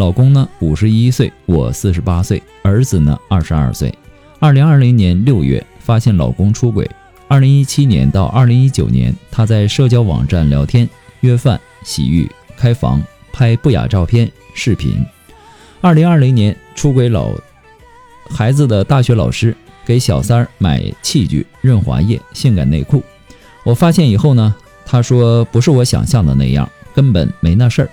老公呢，五十一岁，我四十八岁，儿子呢，二十二岁。二零二零年六月发现老公出轨。二零一七年到二零一九年，他在社交网站聊天、约饭、洗浴、开房、拍不雅照片、视频。二零二零年出轨老孩子的大学老师给小三儿买器具、润滑液、性感内裤。我发现以后呢，他说不是我想象的那样，根本没那事儿。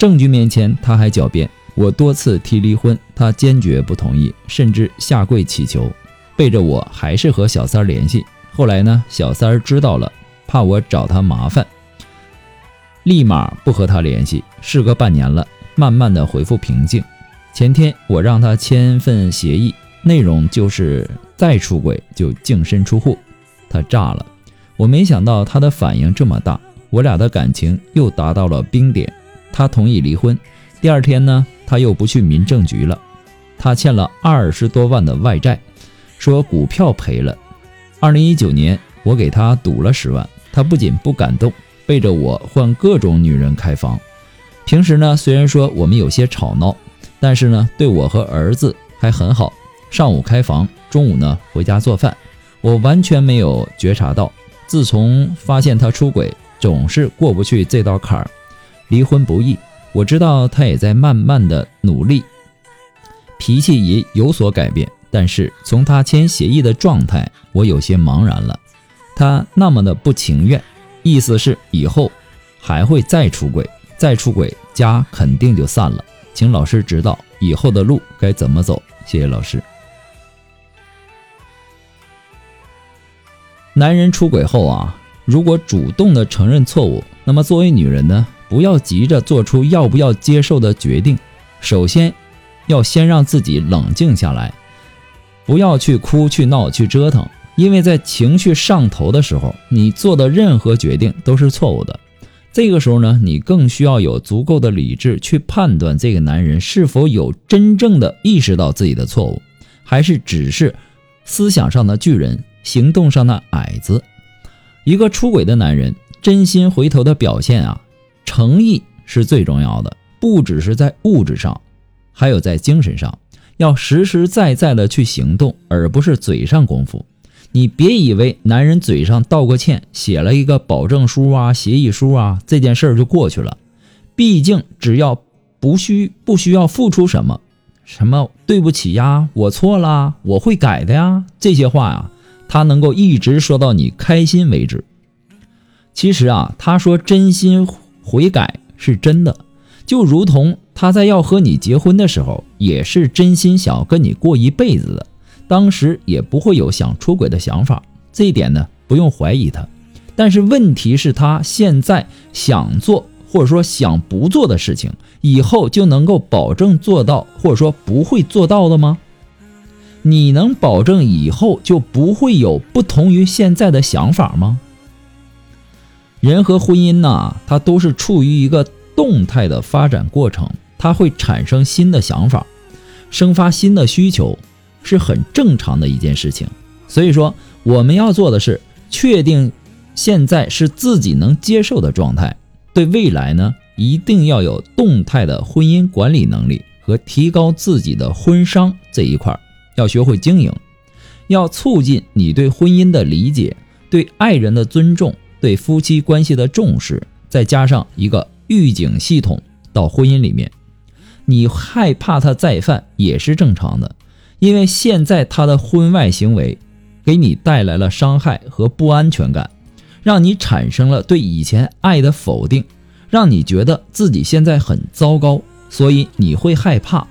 证据面前，他还狡辩。我多次提离婚，他坚决不同意，甚至下跪乞求，背着我还是和小三儿联系。后来呢，小三儿知道了，怕我找他麻烦，立马不和他联系。事隔半年了，慢慢的恢复平静。前天我让他签份协议，内容就是再出轨就净身出户。他炸了，我没想到他的反应这么大，我俩的感情又达到了冰点。他同意离婚，第二天呢，他又不去民政局了。他欠了二十多万的外债，说股票赔了。二零一九年，我给他赌了十万，他不仅不感动，背着我换各种女人开房。平时呢，虽然说我们有些吵闹，但是呢，对我和儿子还很好。上午开房，中午呢回家做饭，我完全没有觉察到。自从发现他出轨，总是过不去这道坎儿。离婚不易，我知道他也在慢慢的努力，脾气也有所改变。但是从他签协议的状态，我有些茫然了。他那么的不情愿，意思是以后还会再出轨，再出轨家肯定就散了。请老师指导以后的路该怎么走？谢谢老师。男人出轨后啊，如果主动的承认错误，那么作为女人呢？不要急着做出要不要接受的决定，首先要先让自己冷静下来，不要去哭、去闹、去折腾，因为在情绪上头的时候，你做的任何决定都是错误的。这个时候呢，你更需要有足够的理智去判断这个男人是否有真正的意识到自己的错误，还是只是思想上的巨人，行动上的矮子。一个出轨的男人真心回头的表现啊！诚意是最重要的，不只是在物质上，还有在精神上，要实实在在的去行动，而不是嘴上功夫。你别以为男人嘴上道个歉，写了一个保证书啊、协议书啊，这件事儿就过去了。毕竟只要不需不需要付出什么，什么对不起呀，我错了，我会改的呀，这些话呀，他能够一直说到你开心为止。其实啊，他说真心。悔改是真的，就如同他在要和你结婚的时候，也是真心想跟你过一辈子的，当时也不会有想出轨的想法，这一点呢不用怀疑他。但是问题是，他现在想做或者说想不做的事情，以后就能够保证做到，或者说不会做到的吗？你能保证以后就不会有不同于现在的想法吗？人和婚姻呐，它都是处于一个动态的发展过程，它会产生新的想法，生发新的需求，是很正常的一件事情。所以说，我们要做的是确定现在是自己能接受的状态，对未来呢，一定要有动态的婚姻管理能力和提高自己的婚商这一块，要学会经营，要促进你对婚姻的理解，对爱人的尊重。对夫妻关系的重视，再加上一个预警系统到婚姻里面，你害怕他再犯也是正常的，因为现在他的婚外行为给你带来了伤害和不安全感，让你产生了对以前爱的否定，让你觉得自己现在很糟糕，所以你会害怕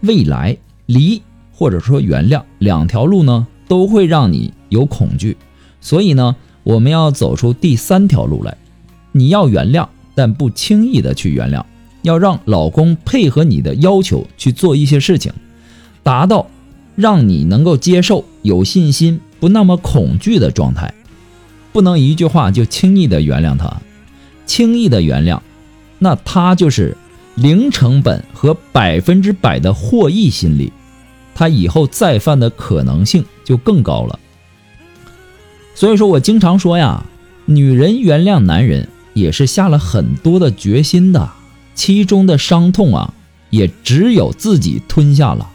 未来离或者说原谅两条路呢，都会让你有恐惧，所以呢。我们要走出第三条路来，你要原谅，但不轻易的去原谅，要让老公配合你的要求去做一些事情，达到让你能够接受、有信心、不那么恐惧的状态，不能一句话就轻易的原谅他，轻易的原谅，那他就是零成本和百分之百的获益心理，他以后再犯的可能性就更高了。所以说我经常说呀，女人原谅男人也是下了很多的决心的，其中的伤痛啊，也只有自己吞下了。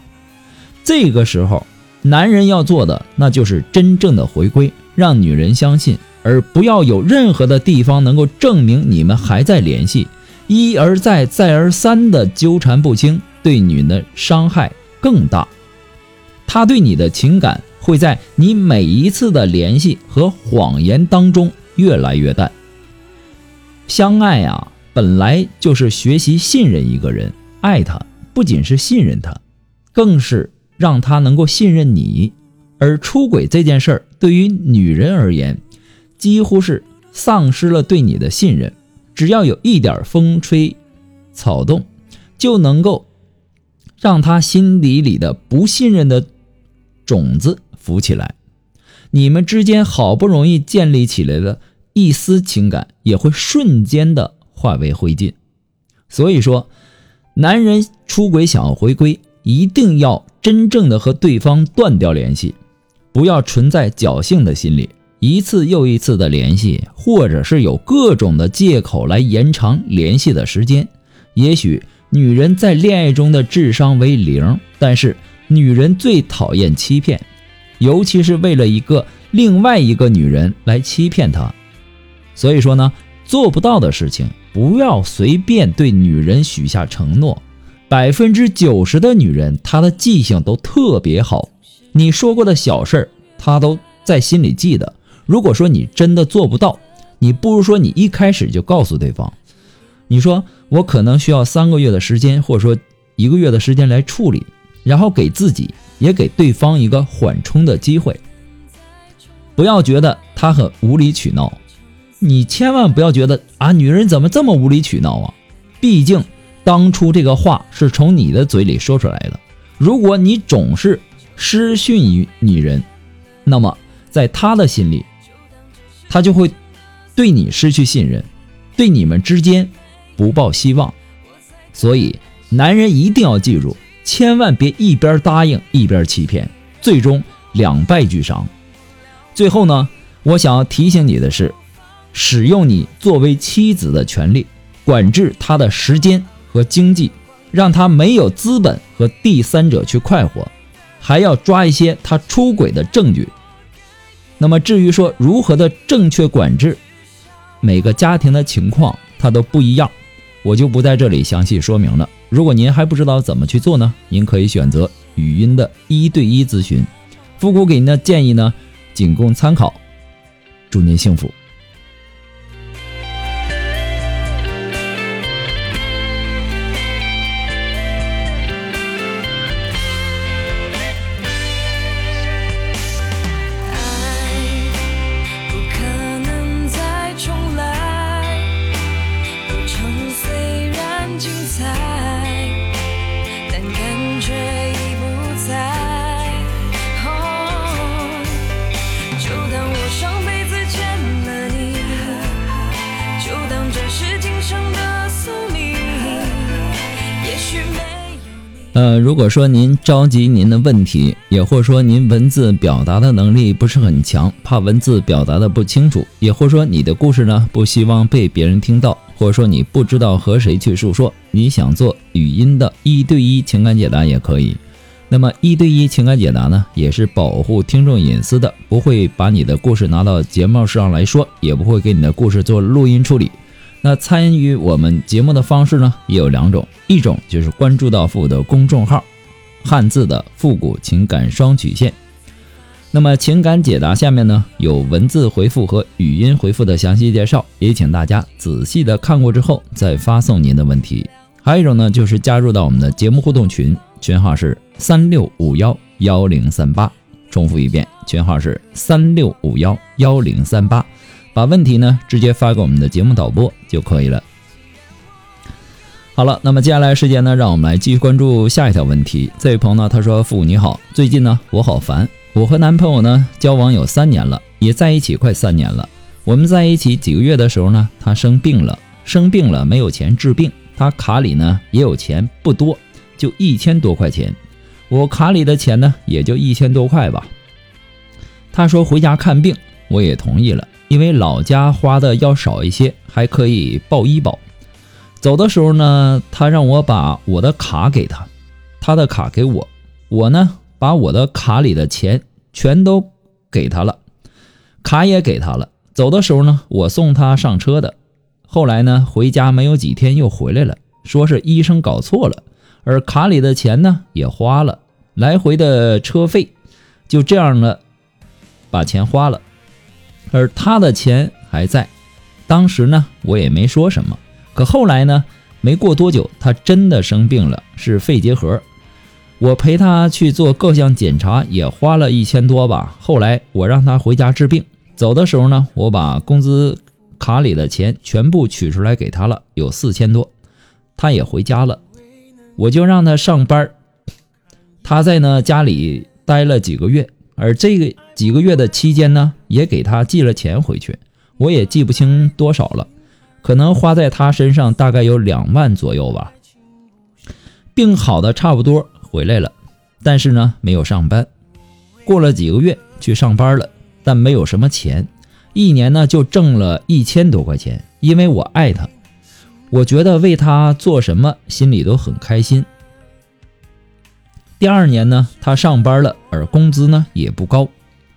这个时候，男人要做的那就是真正的回归，让女人相信，而不要有任何的地方能够证明你们还在联系，一而再，再而三的纠缠不清，对女人的伤害更大。他对你的情感。会在你每一次的联系和谎言当中越来越淡。相爱啊，本来就是学习信任一个人，爱他不仅是信任他，更是让他能够信任你。而出轨这件事儿，对于女人而言，几乎是丧失了对你的信任。只要有一点风吹草动，就能够让他心底里的不信任的种子。浮起来，你们之间好不容易建立起来的一丝情感，也会瞬间的化为灰烬。所以说，男人出轨想要回归，一定要真正的和对方断掉联系，不要存在侥幸的心理，一次又一次的联系，或者是有各种的借口来延长联系的时间。也许女人在恋爱中的智商为零，但是女人最讨厌欺骗。尤其是为了一个另外一个女人来欺骗他，所以说呢，做不到的事情不要随便对女人许下承诺。百分之九十的女人，她的记性都特别好，你说过的小事儿，她都在心里记得。如果说你真的做不到，你不如说你一开始就告诉对方，你说我可能需要三个月的时间，或者说一个月的时间来处理，然后给自己。也给对方一个缓冲的机会，不要觉得他很无理取闹，你千万不要觉得啊，女人怎么这么无理取闹啊？毕竟当初这个话是从你的嘴里说出来的。如果你总是失信于女人，那么在他的心里，他就会对你失去信任，对你们之间不抱希望。所以，男人一定要记住。千万别一边答应一边欺骗，最终两败俱伤。最后呢，我想要提醒你的是，使用你作为妻子的权利，管制他的时间和经济，让他没有资本和第三者去快活，还要抓一些他出轨的证据。那么至于说如何的正确管制，每个家庭的情况它都不一样，我就不在这里详细说明了。如果您还不知道怎么去做呢？您可以选择语音的一对一咨询。复古给您的建议呢，仅供参考。祝您幸福。呃，如果说您着急您的问题，也或说您文字表达的能力不是很强，怕文字表达的不清楚，也或说你的故事呢不希望被别人听到，或者说你不知道和谁去诉说，你想做语音的一对一情感解答也可以。那么一对一情感解答呢，也是保护听众隐私的，不会把你的故事拿到节目上来说，也不会给你的故事做录音处理。那参与我们节目的方式呢，也有两种，一种就是关注到复古的公众号，汉字的复古情感双曲线。那么情感解答下面呢有文字回复和语音回复的详细介绍，也请大家仔细的看过之后再发送您的问题。还有一种呢，就是加入到我们的节目互动群，群号是三六五幺幺零三八。重复一遍，群号是三六五幺幺零三八。把问题呢直接发给我们的节目导播就可以了。好了，那么接下来时间呢，让我们来继续关注下一条问题。这位朋友呢，他说：“父母你好，最近呢我好烦，我和男朋友呢交往有三年了，也在一起快三年了。我们在一起几个月的时候呢，他生病了，生病了没有钱治病。”他卡里呢也有钱，不多，就一千多块钱。我卡里的钱呢也就一千多块吧。他说回家看病，我也同意了，因为老家花的要少一些，还可以报医保。走的时候呢，他让我把我的卡给他，他的卡给我，我呢把我的卡里的钱全都给他了，卡也给他了。走的时候呢，我送他上车的。后来呢，回家没有几天又回来了，说是医生搞错了，而卡里的钱呢也花了，来回的车费就这样了，把钱花了，而他的钱还在。当时呢，我也没说什么。可后来呢，没过多久，他真的生病了，是肺结核。我陪他去做各项检查，也花了一千多吧。后来我让他回家治病，走的时候呢，我把工资。卡里的钱全部取出来给他了，有四千多，他也回家了，我就让他上班他在呢家里待了几个月，而这个几个月的期间呢，也给他寄了钱回去，我也记不清多少了，可能花在他身上大概有两万左右吧。病好的差不多回来了，但是呢没有上班，过了几个月去上班了，但没有什么钱。一年呢就挣了一千多块钱，因为我爱他，我觉得为他做什么心里都很开心。第二年呢，他上班了，而工资呢也不高，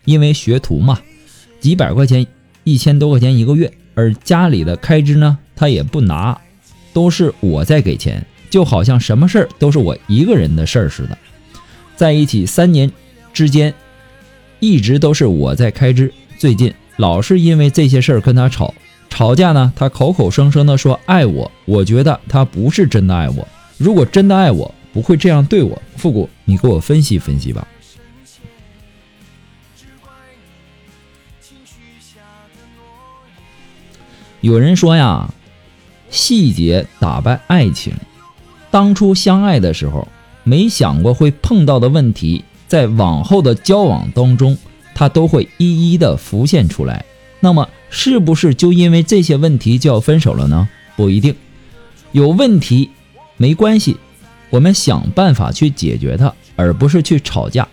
因为学徒嘛，几百块钱，一千多块钱一个月，而家里的开支呢他也不拿，都是我在给钱，就好像什么事儿都是我一个人的事儿似的。在一起三年之间，一直都是我在开支，最近。老是因为这些事儿跟他吵，吵架呢，他口口声声的说爱我，我觉得他不是真的爱我。如果真的爱我，不会这样对我。复古，你给我分析分析吧。有人说呀，细节打败爱情。当初相爱的时候，没想过会碰到的问题，在往后的交往当中。他都会一一的浮现出来，那么是不是就因为这些问题就要分手了呢？不一定，有问题没关系，我们想办法去解决它，而不是去吵架。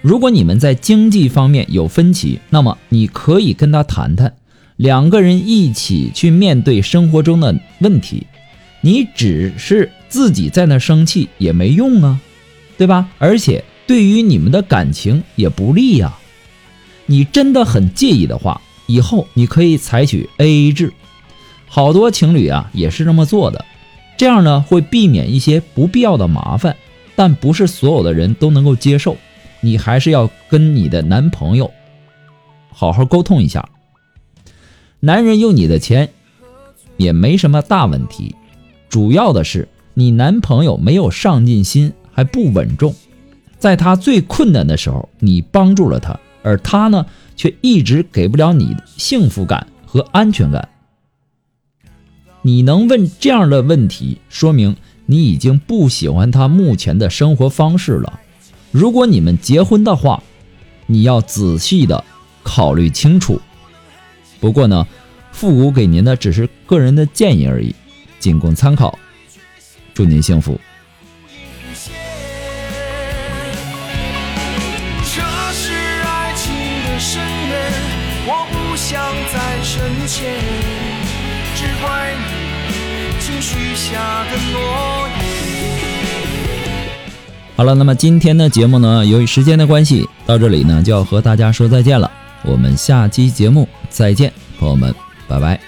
如果你们在经济方面有分歧，那么你可以跟他谈谈，两个人一起去面对生活中的问题。你只是自己在那生气也没用啊，对吧？而且对于你们的感情也不利呀。你真的很介意的话，以后你可以采取 A A 制，好多情侣啊也是这么做的，这样呢会避免一些不必要的麻烦，但不是所有的人都能够接受，你还是要跟你的男朋友好好沟通一下。男人用你的钱也没什么大问题，主要的是你男朋友没有上进心，还不稳重，在他最困难的时候，你帮助了他。而他呢，却一直给不了你幸福感和安全感。你能问这样的问题，说明你已经不喜欢他目前的生活方式了。如果你们结婚的话，你要仔细的考虑清楚。不过呢，复古给您的只是个人的建议而已，仅供参考。祝您幸福。这是爱情的深渊，我不想再深陷只怪你轻许下的诺言。好了，那么今天的节目呢，由于时间的关系，到这里呢就要和大家说再见了。我们下期节目再见，朋友们，拜拜。